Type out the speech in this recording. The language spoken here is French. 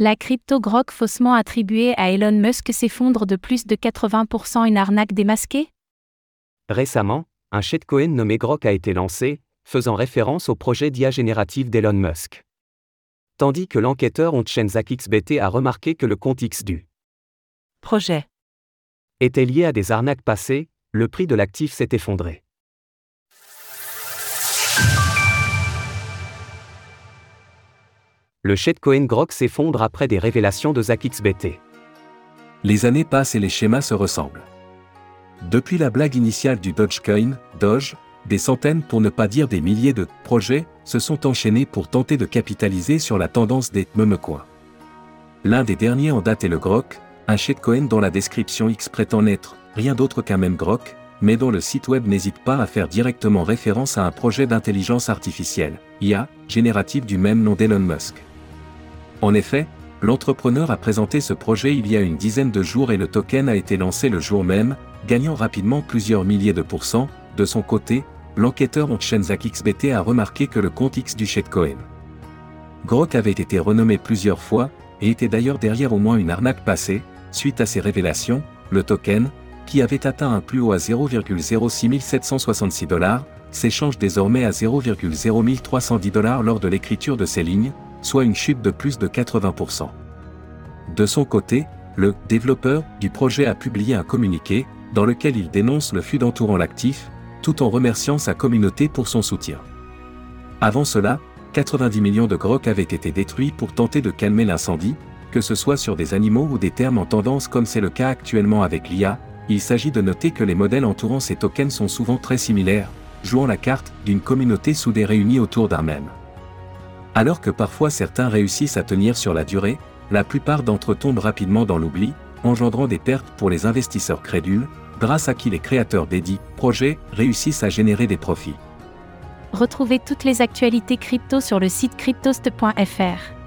La crypto Grok faussement attribuée à Elon Musk s'effondre de plus de 80% une arnaque démasquée? Récemment, un shitcoin nommé Grok a été lancé, faisant référence au projet d'IA générative d'Elon Musk. Tandis que l'enquêteur Onchenzak XBT a remarqué que le compte X du projet était lié à des arnaques passées, le prix de l'actif s'est effondré. Le shitcoin Grok s'effondre après des révélations de ZachXBT. Les années passent et les schémas se ressemblent. Depuis la blague initiale du Dogecoin, Doge, des centaines pour ne pas dire des milliers de projets se sont enchaînés pour tenter de capitaliser sur la tendance des memecoins. L'un des derniers en date est le Grok, un shitcoin dont la description X prétend n'être rien d'autre qu'un même Grok, mais dont le site web n'hésite pas à faire directement référence à un projet d'intelligence artificielle, IA, générative du même nom d'Elon Musk. En effet, l'entrepreneur a présenté ce projet il y a une dizaine de jours et le token a été lancé le jour même, gagnant rapidement plusieurs milliers de pourcents. De son côté, l'enquêteur Onchenzak XBT a remarqué que le compte X du shitcoin Grok avait été renommé plusieurs fois, et était d'ailleurs derrière au moins une arnaque passée, suite à ces révélations, le token, qui avait atteint un plus haut à 0,06766 dollars, s'échange désormais à 0,0310 dollars lors de l'écriture de ces lignes, soit une chute de plus de 80%. De son côté, le développeur du projet a publié un communiqué, dans lequel il dénonce le FUD entourant l'actif, tout en remerciant sa communauté pour son soutien. Avant cela, 90 millions de grocs avaient été détruits pour tenter de calmer l'incendie, que ce soit sur des animaux ou des termes en tendance comme c'est le cas actuellement avec l'IA, il s'agit de noter que les modèles entourant ces tokens sont souvent très similaires, jouant la carte d'une communauté soudée réunie autour d'un même. Alors que parfois certains réussissent à tenir sur la durée, la plupart d'entre eux tombent rapidement dans l'oubli, engendrant des pertes pour les investisseurs crédules, grâce à qui les créateurs des dits projets réussissent à générer des profits. Retrouvez toutes les actualités crypto sur le site cryptost.fr.